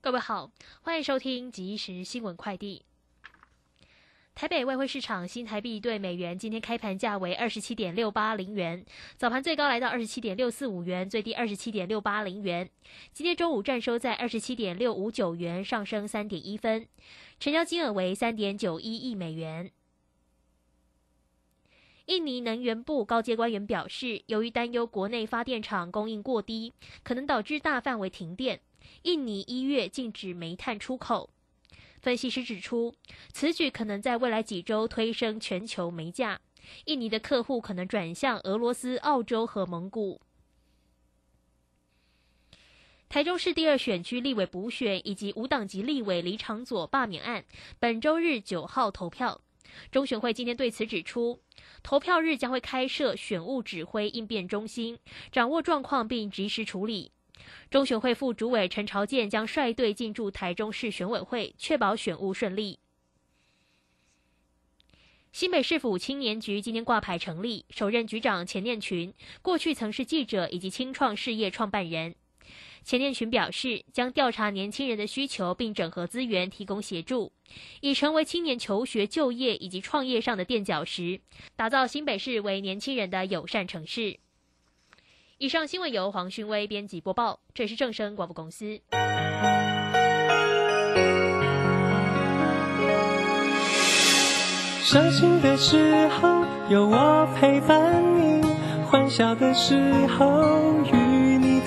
各位好，欢迎收听即时新闻快递。台北外汇市场新台币对美元今天开盘价为二十七点六八零元，早盘最高来到二十七点六四五元，最低二十七点六八零元。今天中午站收在二十七点六五九元，上升三点一分，成交金额为三点九一亿美元。印尼能源部高阶官员表示，由于担忧国内发电厂供应过低，可能导致大范围停电，印尼一月禁止煤炭出口。分析师指出，此举可能在未来几周推升全球煤价。印尼的客户可能转向俄罗斯、澳洲和蒙古。台中市第二选区立委补选以及无党籍立委李长佐罢免案，本周日九号投票。中选会今天对此指出，投票日将会开设选务指挥应变中心，掌握状况并及时处理。中选会副主委陈朝健将率队进驻台中市选委会，确保选务顺利。新北市府青年局今天挂牌成立，首任局长钱念群过去曾是记者以及青创事业创办人。钱念群表示，将调查年轻人的需求，并整合资源提供协助，以成为青年求学、就业以及创业上的垫脚石，打造新北市为年轻人的友善城市。以上新闻由黄勋威编辑播报，这是正声广播公司。伤心的时候有我陪伴你，欢笑的时候与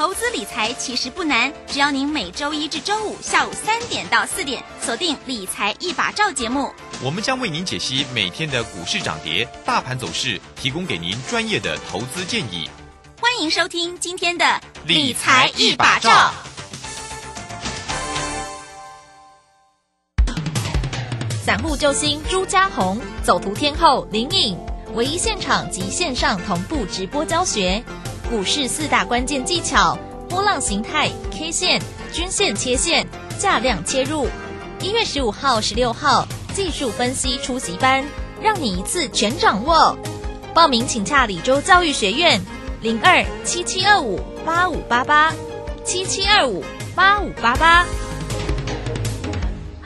投资理财其实不难，只要您每周一至周五下午三点到四点锁定《理财一把照》节目，我们将为您解析每天的股市涨跌、大盘走势，提供给您专业的投资建议。欢迎收听今天的《理财一把照》。散户救星朱家红，走图天后林颖，唯一现场及线上同步直播教学，股市四大关键技巧：波浪形态、K 线、均线切线、价量切入。一月十五号、十六号技术分析初级班，让你一次全掌握。报名请洽李州教育学院零二七七二五八五八八七七二五八五八八。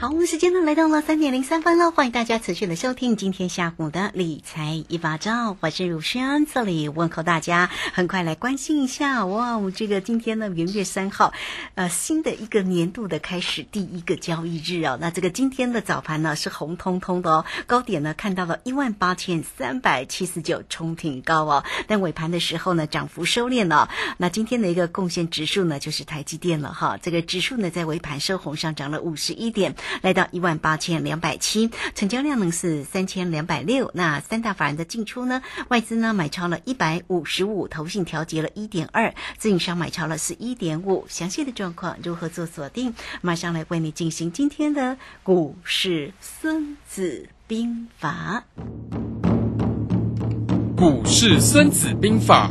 好，我们时间呢来到了三点零三分了，欢迎大家持续的收听今天下午的理财一把照，我是如轩，这里问候大家，很快来关心一下哇，我这个今天呢元月三号，呃，新的一个年度的开始，第一个交易日哦，那这个今天的早盘呢是红彤彤的哦，高点呢看到了一万八千三百七十九，冲挺高哦，但尾盘的时候呢涨幅收敛了，那今天的一个贡献指数呢就是台积电了哈，这个指数呢在尾盘收红上涨了五十一点。来到一万八千两百七，成交量呢是三千两百六。那三大法人的进出呢？外资呢买超了一百五十五，投信调节了一点二，自营商买超了是一点五。详细的状况如何做锁定？马上来为你进行今天的股市孙子兵法。股市孙子兵法。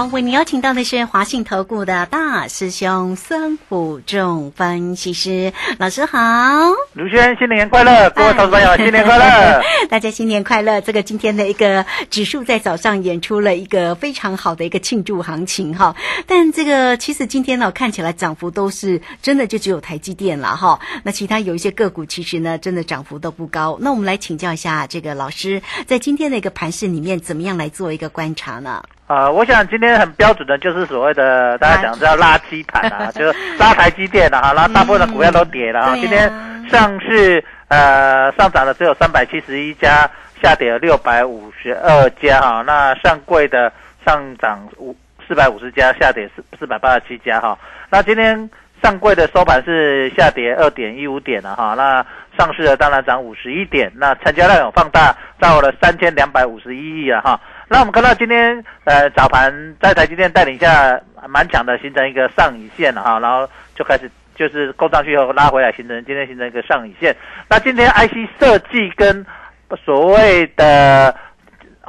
好，为您邀请到的是华信投顾的大师兄孙虎仲分析师老师好，卢轩新年快乐，各位投资朋友新年快乐，大家新年快乐。这个今天的一个指数在早上演出了一个非常好的一个庆祝行情哈，但这个其实今天呢看起来涨幅都是真的就只有台积电了哈，那其他有一些个股其实呢真的涨幅都不高。那我们来请教一下这个老师，在今天的一个盘市里面怎么样来做一个观察呢？啊，我想今天很标准的就是所谓的大家讲叫垃圾盘啊，就是拉台积电啊，哈，然后大部分的股票都跌了啊。今天上市呃上涨的只有三百七十一家，下跌了六百五十二家哈。那上柜的上涨五四百五十家，下跌四四百八十七家哈。那今天上柜的收盘是下跌二点一五点了哈。那上市的当然涨五十一点，那成交量有放大到了三千两百五十一亿了哈。那我们看到今天呃早盘在台积电带领下蛮强的，形成一个上影线了哈，然后就开始就是勾上去后拉回来，形成今天形成一个上影线。那今天 IC 设计跟所谓的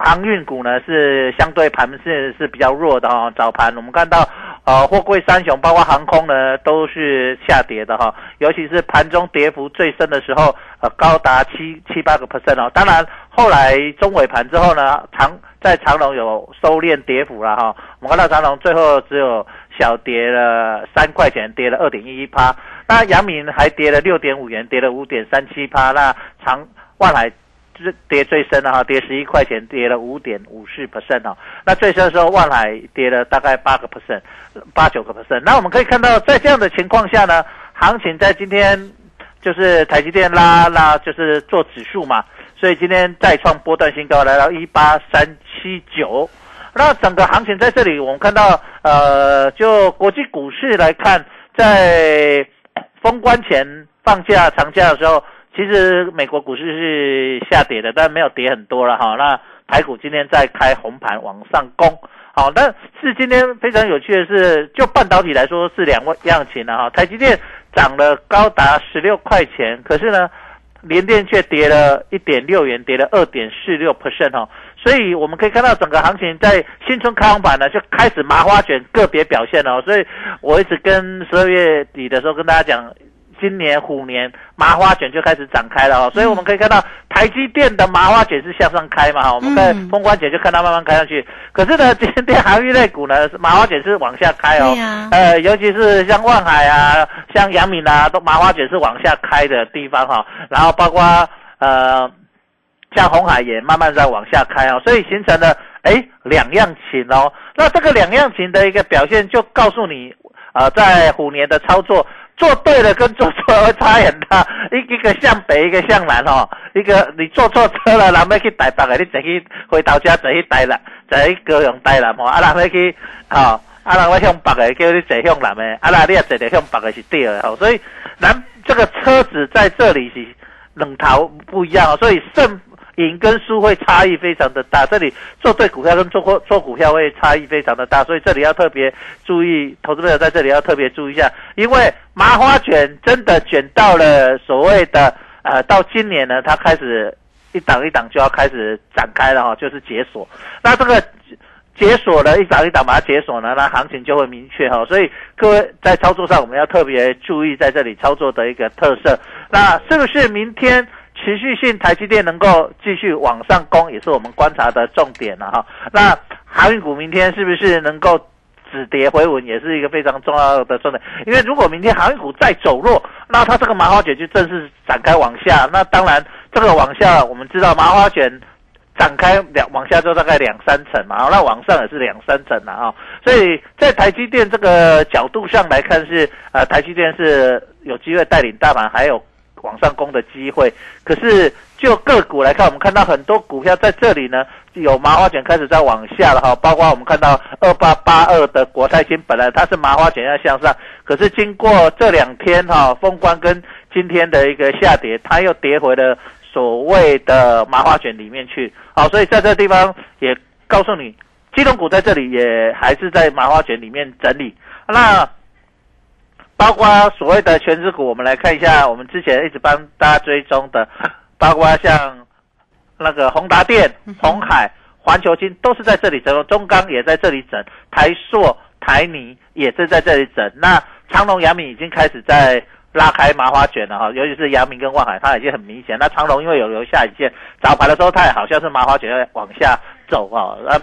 航运股呢是相对盘是是比较弱的哈，早盘我们看到。呃，货柜三雄包括航空呢，都是下跌的哈，尤其是盘中跌幅最深的时候，呃，高达七七八个 percent 哦。当然，后来中尾盘之后呢，长在长隆有收敛跌幅了哈。我们看到长隆最后只有小跌了三块钱，跌了二点一一趴。那阳明还跌了六点五元，跌了五点三七趴。那长万海。跌最深的哈，跌十一块钱，跌了五点五四 percent 哦。那最深的时候，万海跌了大概八个 percent，八九个 percent。那我们可以看到，在这样的情况下呢，行情在今天就是台积电拉，拉就是做指数嘛，所以今天再创波段新高，来到一八三七九。那整个行情在这里，我们看到，呃，就国际股市来看，在封关前放假长假的时候。其实美国股市是下跌的，但没有跌很多了哈。那台股今天在开红盘往上攻，好，但是今天非常有趣的是，就半导体来说是两样情了哈。台积电涨了高达十六块钱，可是呢，联电却跌了一点六元，跌了二点四六 percent 哈。所以我们可以看到整个行情在新春开红盘呢就开始麻花卷个别表现了。所以我一直跟十二月底的时候跟大家讲。今年虎年麻花卷就开始展开了哦，所以我们可以看到台积电的麻花卷是向上开嘛哈，我们在封关前就看它慢慢开上去。可是呢，今天航运类股呢麻花卷是往下开哦，呃，尤其是像万海啊、像阳明啊，都麻花卷是往下开的地方哈。然后包括呃，像红海也慢慢在往下开哦，所以形成了哎两样情哦。那这个两样情的一个表现，就告诉你啊，在虎年的操作。做对了跟做错会差很大，一一个向北，一个向南哦。一个你坐错车了，然后去台北的，你坐去回到家坐去台南，坐去高雄台南哦。啊，然后去哦，啊，然后向北的叫你坐向南的，啊，那你也坐得向北的是对的哦。所以南这个车子在这里是两头不一样哦，所以胜。赢跟输会差异非常的大，这里做对股票跟做做股票会差异非常的大，所以这里要特别注意，投资朋友在这里要特别注意一下，因为麻花卷真的卷到了所谓的呃，到今年呢，它开始一档一档就要开始展开了哈，就是解锁。那这个解锁了一档一档把它解锁呢，那行情就会明确哈。所以各位在操作上我们要特别注意在这里操作的一个特色。那是不是明天？持续性台积电能够继续往上攻，也是我们观察的重点了哈。那航运股明天是不是能够止跌回稳，也是一个非常重要的重点。因为如果明天航运股再走弱，那它这个麻花卷就正式展开往下。那当然，这个往下我们知道麻花卷展开两往下就大概两三层嘛，那往上也是两三层了啊。所以在台积电这个角度上来看，是呃台积电是有机会带领大盘，还有。往上攻的机会，可是就个股来看，我们看到很多股票在这里呢，有麻花卷开始在往下了哈。包括我们看到二八八二的国泰金，本来它是麻花卷要向上，可是经过这两天哈封关跟今天的一个下跌，它又跌回了所谓的麻花卷里面去。好，所以在这地方也告诉你，金融股在这里也还是在麻花卷里面整理。那。包括所谓的全职股，我们来看一下，我们之前一直帮大家追踪的，包括像那个宏达电、红海、环球金，都是在这里整，中钢也在这里整，台塑、台泥也是在这里整。那长隆、阳明已经开始在拉开麻花卷了哈，尤其是阳明跟万海，它已经很明显。那长隆因为有留下一线，早盘的时候它也好像是麻花卷要往下走啊，那。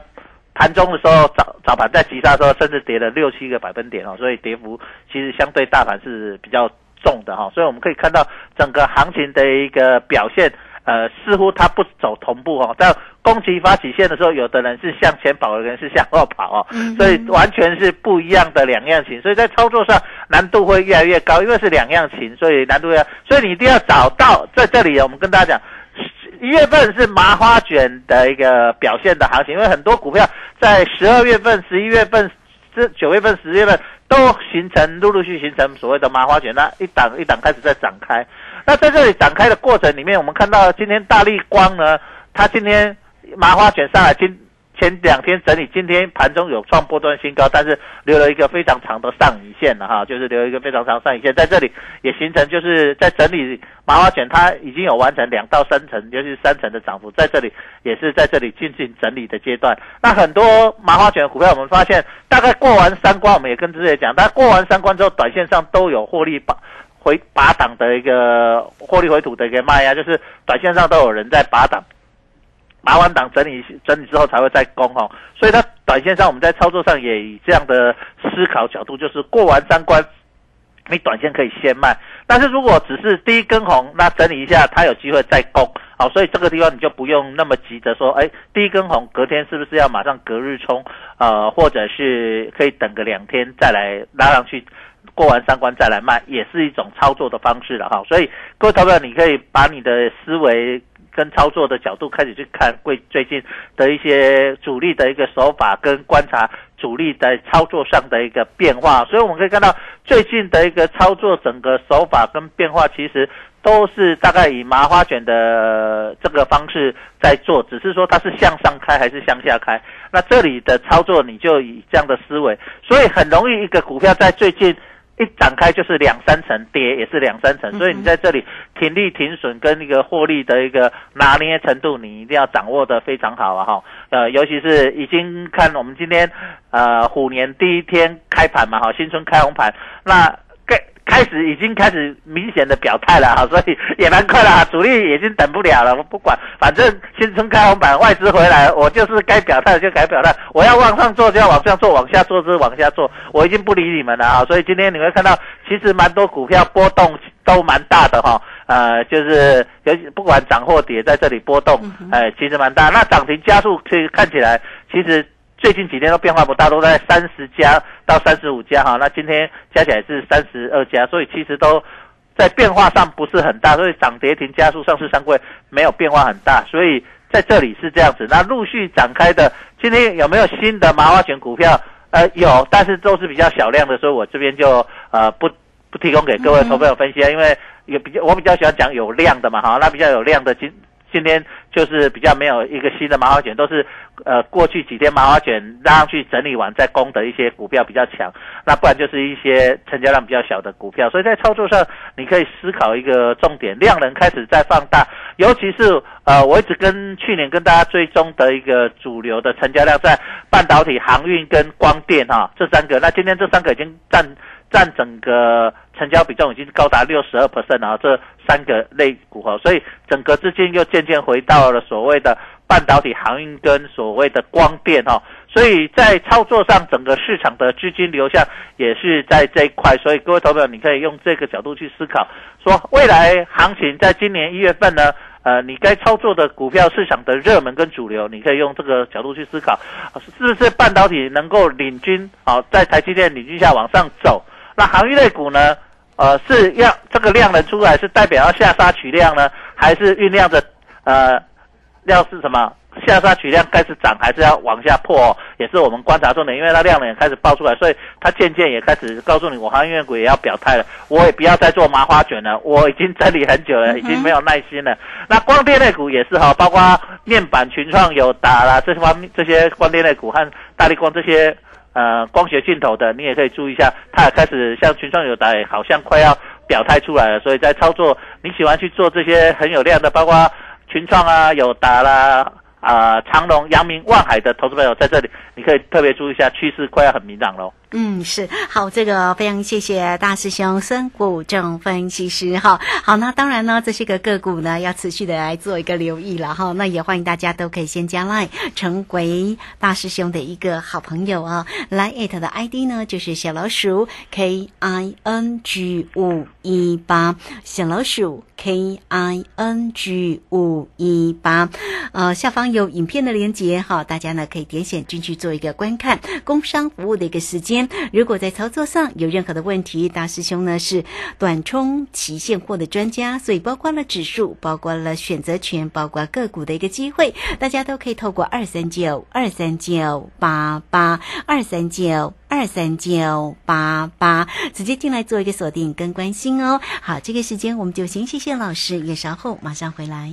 盘中的时候，早早盘在急杀的时候，甚至跌了六七个百分点哦，所以跌幅其实相对大盘是比较重的哈。所以我们可以看到整个行情的一个表现，呃，似乎它不走同步哦，在攻击发起线的时候，有的人是向前跑，有的人是向后跑哦，所以完全是不一样的两样情，所以在操作上难度会越来越高，因为是两样情，所以难度要，所以你一定要找到在这里，我们跟大家讲。一月份是麻花卷的一个表现的行情，因为很多股票在十二月份、十一月份、这九月份、十月份都形成陆陆续形成所谓的麻花卷，那一档一档开始在展开。那在这里展开的过程里面，我们看到今天大力光呢，它今天麻花卷上来今。前两天整理，今天盘中有创波段新高，但是留了一个非常长的上影线了哈，就是留一个非常长上影线，在这里也形成就是在整理麻花卷，它已经有完成两到三层，尤其是三层的涨幅，在这里也是在这里进行整理的阶段。那很多麻花卷股票，我们发现大概过完三关，我们也跟之前讲，但过完三关之后，短线上都有获利把回拔档的一个获利回吐的一个卖压，就是短线上都有人在拔档。拔完档整理整理之后才会再攻哈，所以它短线上我们在操作上也以这样的思考角度，就是过完三关，你短线可以先卖，但是如果只是第一根红，那整理一下它有机会再攻，好，所以这个地方你就不用那么急着说，哎，第一根红隔天是不是要马上隔日冲，呃，或者是可以等个两天再来拉上去，过完三关再来卖，也是一种操作的方式了哈，所以各位投资者，你可以把你的思维。跟操作的角度开始去看最最近的一些主力的一个手法，跟观察主力在操作上的一个变化，所以我们可以看到最近的一个操作整个手法跟变化，其实都是大概以麻花卷的这个方式在做，只是说它是向上开还是向下开。那这里的操作你就以这样的思维，所以很容易一个股票在最近。一展开就是两三层跌，也是两三层，所以你在这里停利停损跟那个获利的一个拿捏程度，你一定要掌握的非常好啊哈。呃，尤其是已经看我们今天呃虎年第一天开盘嘛哈，新春开红盘那。开始已经开始明显的表态了哈，所以也蛮快了，主力已经等不了了。我不管，反正新春开红板，外资回来，我就是该表态就该表态。我要往上做就要往上做，往下做就往下做。我已经不理你们了啊！所以今天你会看到，其实蛮多股票波动都蛮大的哈。呃，就是有不管涨或跌，在这里波动，哎，其实蛮大。那涨停加速，其实看起来其实。最近几天都变化不大，都在三十家到三十五家哈。那今天加起来是三十二家，所以其实都在变化上不是很大，所以涨跌停加速上市上柜没有变化很大，所以在这里是这样子。那陆续展开的，今天有没有新的麻花卷股票？呃，有，但是都是比较小量的，所以我这边就呃不不提供给各位投朋友分析啊，因为也比较我比较喜欢讲有量的嘛哈。那比较有量的今今天就是比较没有一个新的麻花卷，都是呃过去几天麻花卷拉上去整理完再攻的一些股票比较强，那不然就是一些成交量比较小的股票。所以在操作上，你可以思考一个重点，量能开始在放大，尤其是呃我一直跟去年跟大家追踪的一个主流的成交量在半导体、航运跟光电哈这三个，那今天这三个已经占。占整个成交比重已经高达六十二 percent 啊，这三个类股哈，所以整个资金又渐渐回到了所谓的半导体、航运跟所谓的光电哈，所以在操作上，整个市场的资金流向也是在这一块，所以各位投资者，你可以用这个角度去思考，说未来行情在今年一月份呢，呃，你该操作的股票市场的热门跟主流，你可以用这个角度去思考，是不是半导体能够领军啊，在台积电领军下往上走？那行业类股呢？呃，是要这个量能出来，是代表要下杀取量呢，还是酝酿着呃，要是什么下杀取量开始涨，还是要往下破？也是我们观察重点，因为它量能也开始爆出来，所以它渐渐也开始告诉你，我行业股也要表态了，我也不要再做麻花卷了，我已经整理很久了，已经没有耐心了。那光电类股也是哈，包括面板群创有打啦，这方面这些光电类股和大力光这些。呃，光学镜头的，你也可以注意一下，它也开始像群创有达，好像快要表态出来了。所以在操作，你喜欢去做这些很有量的，包括群创啊、有达啦、啊长隆、阳明、望海的投资朋友，在这里你可以特别注意一下，趋势快要很明朗喽。嗯，是好，这个非常谢谢大师兄孙谷正分析师哈。好，那当然呢，这些个个股呢，要持续的来做一个留意了哈。那也欢迎大家都可以先加 line 成为大师兄的一个好朋友啊。来 it 的 ID 呢就是小老鼠 K I N G 五一八，小老鼠 K I N G 五一八。呃，下方有影片的连接哈，大家呢可以点选进去做一个观看。工商服务的一个时间，如果在操作上有任何的问题，大师兄呢是短冲期现货的专家，所以包括了指数，包括了选择权，包括个股的一个机会，大家都可以透过二三九二三九八八二三九二三九八八直接进来做一个锁定跟关心哦。好，这个时间我们就先谢谢老师，也稍后马上回来。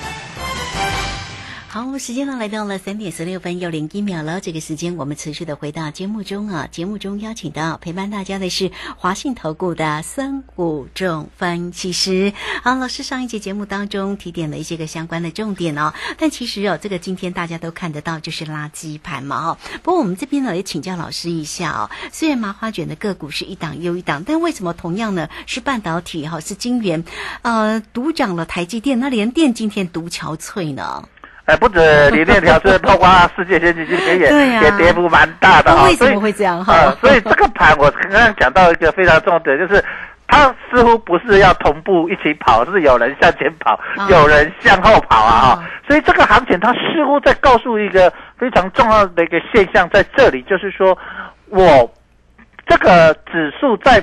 好，时间呢来到了三点十六分又零一秒了。这个时间我们持续的回到节目中啊，节目中邀请到陪伴大家的是华信投顾的孙谷仲分析师。好，老师上一节节目当中提点了一些个相关的重点哦，但其实哦，这个今天大家都看得到就是垃圾盘嘛哦。不过我们这边呢也请教老师一下哦，虽然麻花卷的个股是一档又一档，但为什么同样呢是半导体哈是晶圆，呃，独涨了台积电，那联电今天独憔悴呢？哎，不止 联电调是包括世界先进今天也也跌幅蛮大的哈，所以为什么会这样哈呃？所以这个盘我刚刚讲到一个非常重点，就是它似乎不是要同步一起跑，是有人向前跑，啊有人向后跑啊哈啊。所以这个行情它似乎在告诉一个非常重要的一个现象，在这里就是说我这个指数在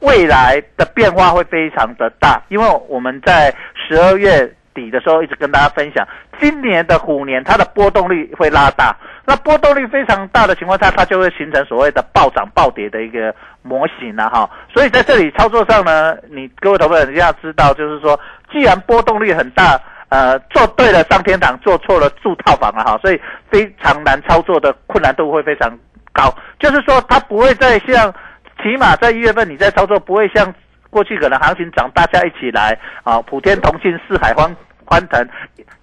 未来的变化会非常的大，因为我们在十二月底的时候一直跟大家分享，今年的虎年它的波动率会拉大，那波动率非常大的情况下，它就会形成所谓的暴涨暴跌的一个模型了、哈。所以在这里操作上呢，你各位投资者要知道，就是说，既然波动率很大。呃，做对了上天堂，做错了住套房了哈，所以非常难操作的困难度会非常高。就是说，它不会再像，起码在一月份你在操作不会像过去可能行情涨，大家一起来啊，普天同庆，四海欢欢腾，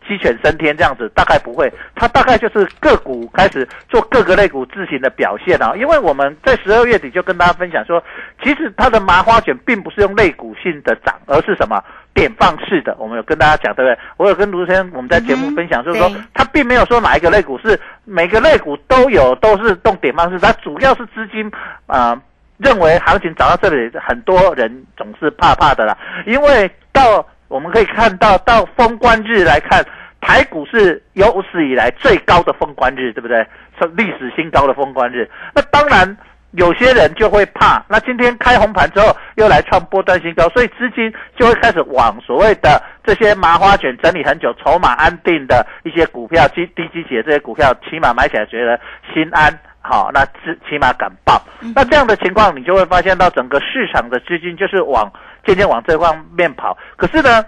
鸡犬升天这样子，大概不会。它大概就是个股开始做各个类股自行的表现啊。因为我们在十二月底就跟大家分享说，其实它的麻花卷并不是用类股性的涨，而是什么？点放式的，我们有跟大家讲，对不对？我有跟卢先生我们在节目分享，就是说对它并没有说哪一个类股是每个类股都有都是动点放式，它主要是资金啊、呃认为行情涨到这里，很多人总是怕怕的啦，因为到我们可以看到到封关日来看，台股是有史以来最高的封关日，对不对？是历史新高的封关日。那当然。有些人就会怕，那今天开红盘之后又来创波段新高，所以资金就会开始往所谓的这些麻花卷整理很久、筹码安定的一些股票、低低基企的这些股票，起码买起来觉得心安。好，那至起码敢报。那这样的情况，你就会发现到整个市场的资金就是往渐渐往这方面跑。可是呢，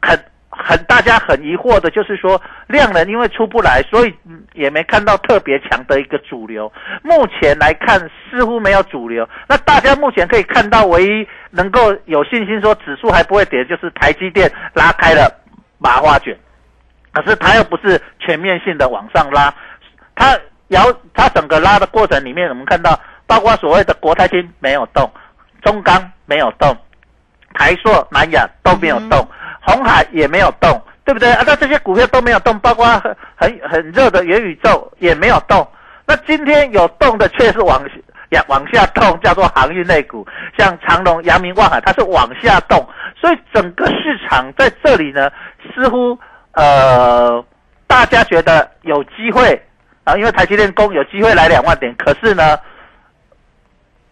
很很大家很疑惑的就是说，量能因为出不来，所以也没看到特别强的一个主流。目前来看，似乎没有主流。那大家目前可以看到，唯一能够有信心说指数还不会跌，就是台积电拉开了麻花卷。可是它又不是全面性的往上拉，它摇它整个拉的过程里面，我们看到包括所谓的国泰金没有动，中钢没有动，台塑、南亚都没有动，红海也没有动，对不对啊？那这些股票都没有动，包括很很很热的元宇宙也没有动。那今天有动的却是往呀往下动，叫做航运类股，像长隆、阳明、万海，它是往下动，所以整个市场在这里呢，似乎呃大家觉得有机会啊，因为台积电攻有机会来两万点，可是呢，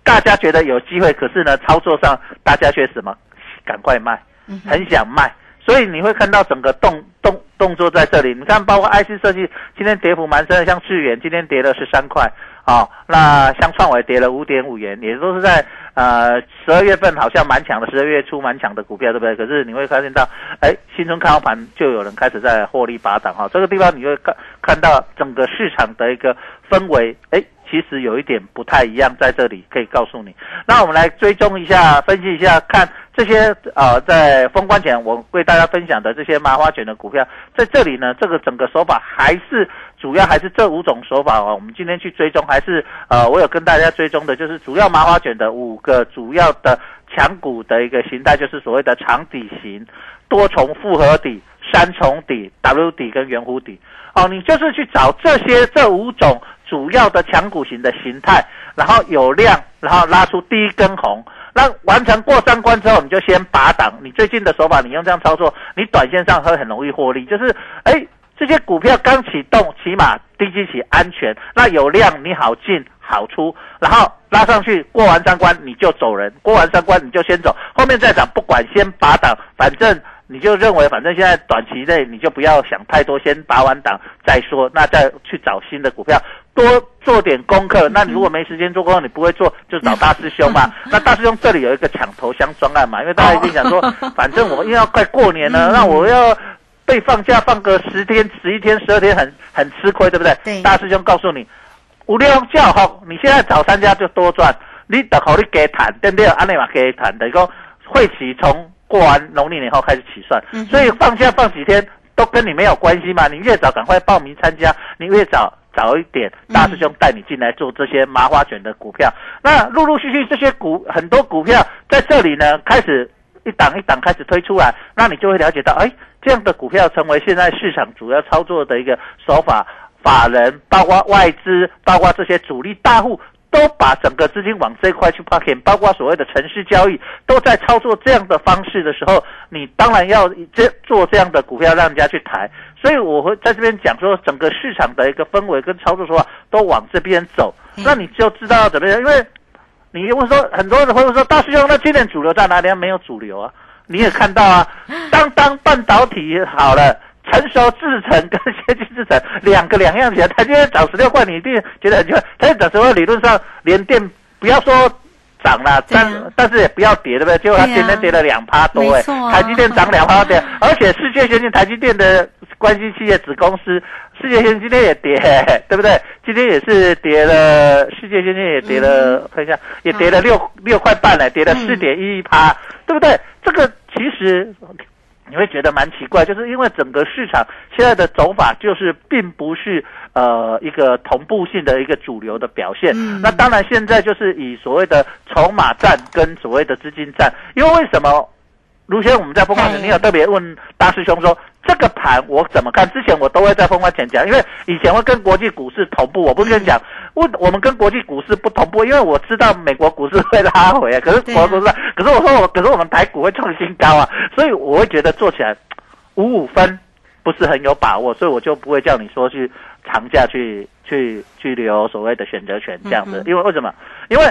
大家觉得有机会，可是呢，操作上大家却什么？赶快卖，很想卖，所以你会看到整个动动动动作在这里。你看，包括 IC 设计今天跌幅蛮深的，像智远今天跌了十三块，啊，那像创维跌了五点五元，也都是在呃十二月份好像蛮强的，十二月初蛮强的股票，对不对？可是你会发现到，哎，新春开盘就有人开始在获利拔档哈，这个地方你会看看到整个市场的一个氛围，哎。其实有一点不太一样，在这里可以告诉你。那我们来追踪一下，分析一下，看这些呃，在封关前我为大家分享的这些麻花卷的股票，在这里呢，这个整个手法还是主要还是这五种手法哦。我们今天去追踪，还是呃，我有跟大家追踪的，就是主要麻花卷的五个主要的强股的一个形态，就是所谓的长底型、多重复合底、三重底、W 底跟圆弧底。哦，你就是去找这些这五种。主要的强股型的形态，然后有量，然后拉出第一根红，那完成过三关之后，你就先拔档。你最近的手法，你用这样操作，你短线上会很容易获利。就是，哎，这些股票刚启动，起码低基起安全，那有量你好进好出，然后拉上去过完三关你就走人，过完三关你就先走，后面再涨不管，先拔档，反正。你就认为，反正现在短期内你就不要想太多，先拔完档再说，那再去找新的股票，多做点功课。那你如果没时间做功课，你不会做，就找大师兄嘛。那大师兄这里有一个抢头香专案嘛，因为大家一定想说，反正我因为要快过年了，那我要被放假放个十天、十一天、十二天，很很吃亏，对不对？对。大师兄告诉你，五六叫好，你现在找参加就多赚，你等好你给谈，对不对？安内嘛给谈，等于说会起从。过完农历年后开始起算，所以放假放几天都跟你没有关系嘛。你越早赶快报名参加，你越早早一点，大师兄带你进来做这些麻花卷的股票。那陆陆续续这些股很多股票在这里呢，开始一档一档开始推出来，那你就会了解到，哎，这样的股票成为现在市场主要操作的一个手法，法人包括外资，包括这些主力大户。都把整个资金往这块去 parking，包括所谓的城市交易，都在操作这样的方式的时候，你当然要这做这样的股票让人家去抬。所以我会在这边讲说，整个市场的一个氛围跟操作手法都往这边走，那你就知道要怎么样。因为你问说很多人会说大师兄，那今年主流在哪里？没有主流啊，你也看到啊，当当半导体好了。成熟制成跟先进制成两个两样钱，它今天涨十六块，你一定觉得很奇怪。它涨十六块，理论上连电不要说涨了，但但是也不要跌，对不对？结果它今天跌了两趴多，哎，台积电涨两趴多，而且世界先进台积电的关系企业子公司世界先进今天也跌，对不对？今天也是跌了，世界先进也跌了，看一下也跌了六六块半了，跌了四点一一趴，对不对？这个其实。你会觉得蛮奇怪，就是因为整个市场现在的走法就是并不是呃一个同步性的一个主流的表现。那当然现在就是以所谓的筹码战跟所谓的资金战，因为为什么？卢先我们在风光前，你有特别问大师兄说这个盘我怎么看？之前我都会在风光前讲，因为以前会跟国际股市同步，我不跟你讲。我我们跟国际股市不同步，因为我知道美国股市会拉回，可是国股市，可是我说我，可是我们台股会创新高啊，所以我会觉得做起来五五分不是很有把握，所以我就不会叫你说去长假去去去留所谓的选择权这样子，因为为什么？因为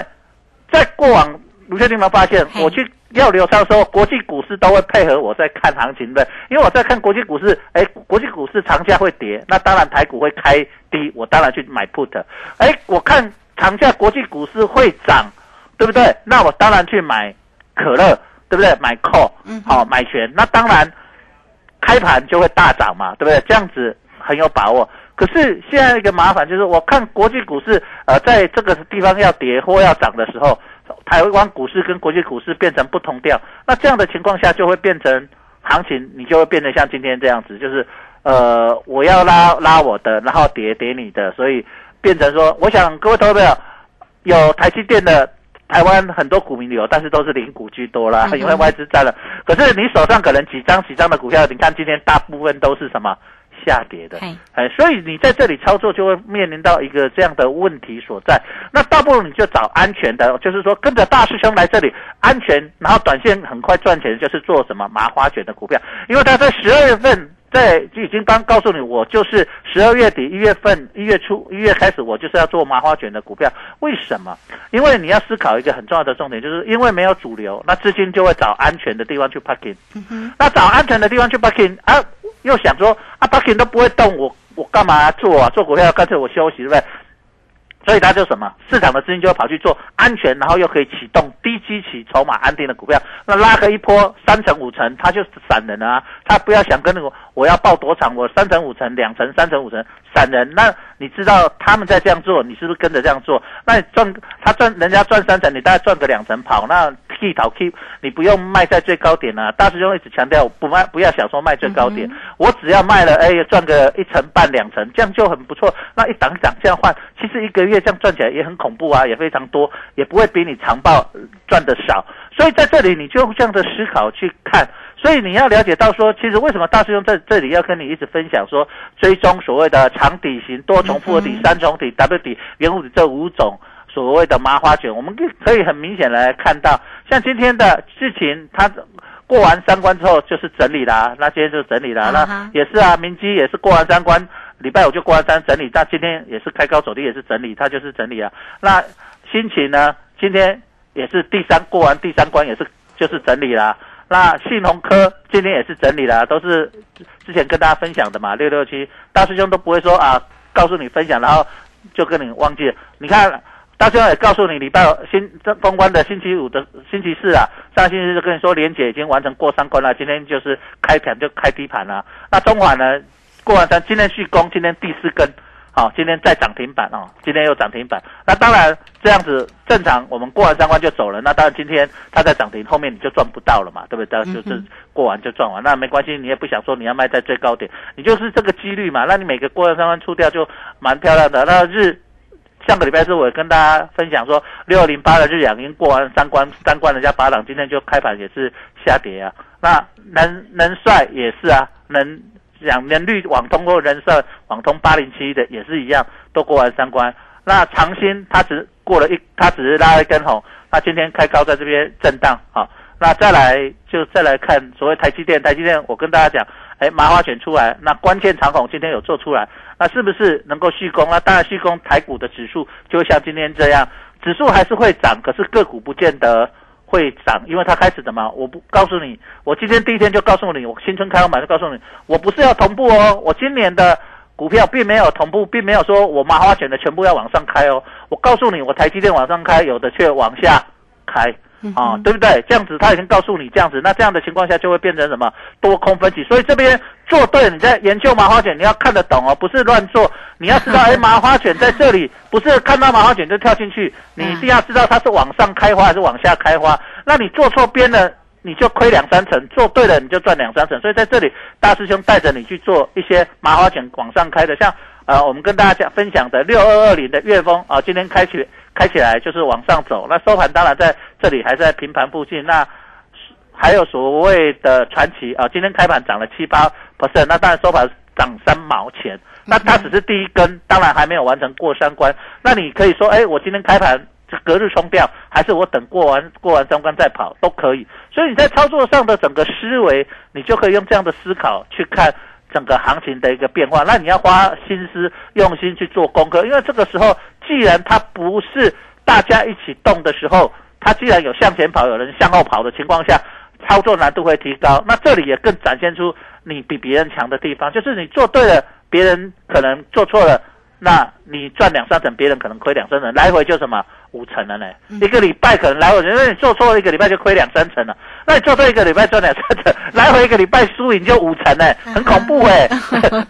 在过往。卢先生有没有发现，我去要流仓的时候，国际股市都会配合我在看行情的，因为我在看国际股市，哎，国际股市长假会跌，那当然台股会开低，我当然去买 put。哎，我看长假国际股市会涨，对不对？那我当然去买可乐，对不对？买 call，好买权，那当然开盘就会大涨嘛，对不对？这样子很有把握。可是现在一个麻烦就是，我看国际股市，呃，在这个地方要跌或要涨的时候。台湾股市跟国际股市变成不同调，那这样的情况下就会变成行情，你就会变得像今天这样子，就是呃我要拉拉我的，然后跌跌你的，所以变成说，我想各位投资者有台积电的，台湾很多股民有，但是都是零股居多啦，因为外资占了。可是你手上可能几张几张的股票，你看今天大部分都是什么？下跌的，哎，所以你在这里操作就会面临到一个这样的问题所在。那倒不如你就找安全的，就是说跟着大师兄来这里安全，然后短线很快赚钱，就是做什么麻花卷的股票。因为他在十二月份在就已经刚告诉你，我就是十二月底、一月份、一月初、一月开始，我就是要做麻花卷的股票。为什么？因为你要思考一个很重要的重点，就是因为没有主流，那资金就会找安全的地方去 parking。那找安全的地方去 parking 啊，又想说啊 parking 都不会动，我我干嘛做啊？做股票干脆我休息，对不对？所以它就什么市场的资金就会跑去做安全，然后又可以启动低基期、筹码安定的股票。那拉个一波三成五成，它就是散人啊。他不要想跟那个我要报多长，我三成五成、两成、三成五成散人。那你知道他们在这样做，你是不是跟着这样做？那你赚他赚人家赚三成，你大概赚个两成跑。那 keep 逃 keep，你不用卖在最高点啊。大师兄一直强调不卖，不要想说卖最高点，我只要卖了，哎，赚个一成半两成，这样就很不错。那一档一档这样换，其实一个月这样赚起来也很恐怖啊，也非常多，也不会比你长报赚的少。所以在这里你就这样的思考去看。所以你要了解到说，其实为什么大师兄在这里要跟你一直分享说，追踪所谓的长底型、多重复合底、三重底、W 底、圆弧底这五种所谓的麻花卷，我们可可以很明显来看到，像今天的事情，它过完三关之后就是整理啦，那今天就整理啦，那也是啊，明基也是过完三关，礼拜五就过完三整理，那今天也是开高走低也是整理，它就是整理啊。那心情呢，今天也是第三过完第三关也是就是整理啦。那信鸿科今天也是整理了，都是之前跟大家分享的嘛，六六七大师兄都不会说啊，告诉你分享，然后就跟你忘记了。你看大师兄也告诉你，礼拜新这封关的星期五的星期四啊，上星期就跟你说，连姐已经完成过三关了，今天就是开盘就开低盘了。那中华呢，过完三，今天续攻，今天第四根。好，今天再涨停板哦，今天又涨停板。那当然这样子正常，我们过完三关就走了。那当然今天它在涨停，后面你就赚不到了嘛，对不对？就是过完就赚完，那没关系，你也不想说你要卖在最高点，你就是这个几率嘛。那你每个过完三关出掉就蛮漂亮的。那日上个礼拜是我跟大家分享说，六零八的日两经过完三关，三关人家八档，今天就开盘也是下跌啊。那能能帅也是啊，能。两年绿网通或人设网通八零七的也是一样，都过完三关。那长兴它只过了一，它只是拉了一根红。那今天开高在这边震荡，好，那再来就再来看所谓台积电，台积电我跟大家讲，哎，麻花卷出来，那关键长虹今天有做出来，那是不是能够续攻？那当然续攻台股的指数就会像今天这样，指数还是会涨，可是个股不见得。会涨，因为它开始怎么？我不告诉你，我今天第一天就告诉你，我新春开完就告诉你，我不是要同步哦，我今年的股票并没有同步，并没有说我麻花卷的全部要往上开哦，我告诉你，我台积电往上开，有的却往下开。啊，对不对？这样子他已经告诉你这样子，那这样的情况下就会变成什么多空分歧。所以这边做对，你在研究麻花卷，你要看得懂哦，不是乱做。你要知道，哎，麻花卷在这里，不是看到麻花卷就跳进去，你一定要知道它是往上开花还是往下开花。那你做错边了，你就亏两三成；做对了，你就赚两三成。所以在这里，大师兄带着你去做一些麻花卷往上开的，像呃，我们跟大家讲分享的六二二零的月峰啊，今天开启。开起来就是往上走，那收盘当然在这里还是在平盘附近。那还有所谓的传奇啊，今天开盘涨了七八 percent，那当然收盘涨三毛钱。那它只是第一根，当然还没有完成过三关。那你可以说，哎，我今天开盘隔日冲掉，还是我等过完过完三关再跑都可以。所以你在操作上的整个思维，你就可以用这样的思考去看。整个行情的一个变化，那你要花心思、用心去做功课，因为这个时候，既然它不是大家一起动的时候，它既然有向前跑、有人向后跑的情况下，操作难度会提高。那这里也更展现出你比别人强的地方，就是你做对了，别人可能做错了，那你赚两三成，别人可能亏两三成，来回就什么？五成了呢，一个礼拜可能来回，因为你做错了一个礼拜就亏两三成了，那你做对一个礼拜赚两三成，来回一个礼拜输赢就五成呢，很恐怖哎。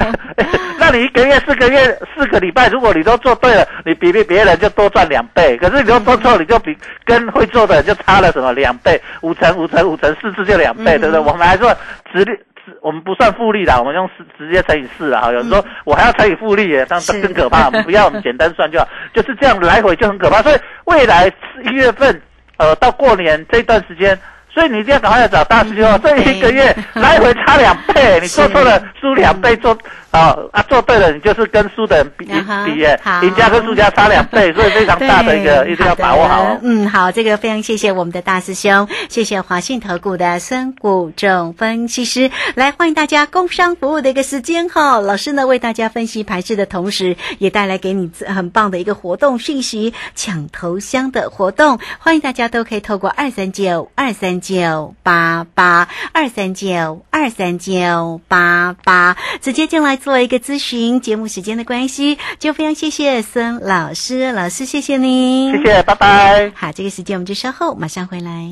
那你一个月四个月四个礼拜，如果你都做对了，你比比别人就多赚两倍，可是你都做错，你就比跟会做的就差了什么两倍，五成五成五成四次就两倍，对不对？我们还说直率。我们不算复利啦，我们用四直接乘以四啦哈。有人说我还要乘以复利耶，这样更可怕。不要，我们简单算就好，就是这样来回就很可怕。所以未来一月份，呃，到过年这段时间，所以你一定要赶快找大师兄。这一个月来回差两倍，你做错了输两倍，做哦啊，做对了，你就是跟输的人比比耶好，赢家跟输家差两倍，所以非常大的一个，一定要把握好嗯，好，这个非常谢谢我们的大师兄，谢谢华信投顾的孙谷正分析师，来欢迎大家工商服务的一个时间哈。老师呢为大家分析盘势的同时，也带来给你很棒的一个活动讯息，抢头香的活动，欢迎大家都可以透过二三九二三九八八二三九二三九八八直接进来做一个咨询。节目时间的关系，就非常谢谢孙老师，老师谢谢您，谢谢，拜拜。好，这个时间我们就稍后马上回来。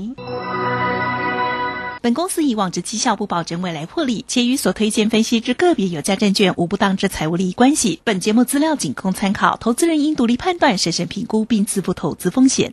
本公司以往之绩效不保证未来获利，且与所推荐分析之个别有价证券无不当之财务利益关系。本节目资料仅供参考，投资人应独立判断、审慎评估并自负投资风险。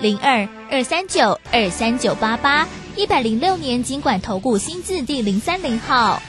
零二二三九二三九八八，一百零六年经管投顾新字第零三零号。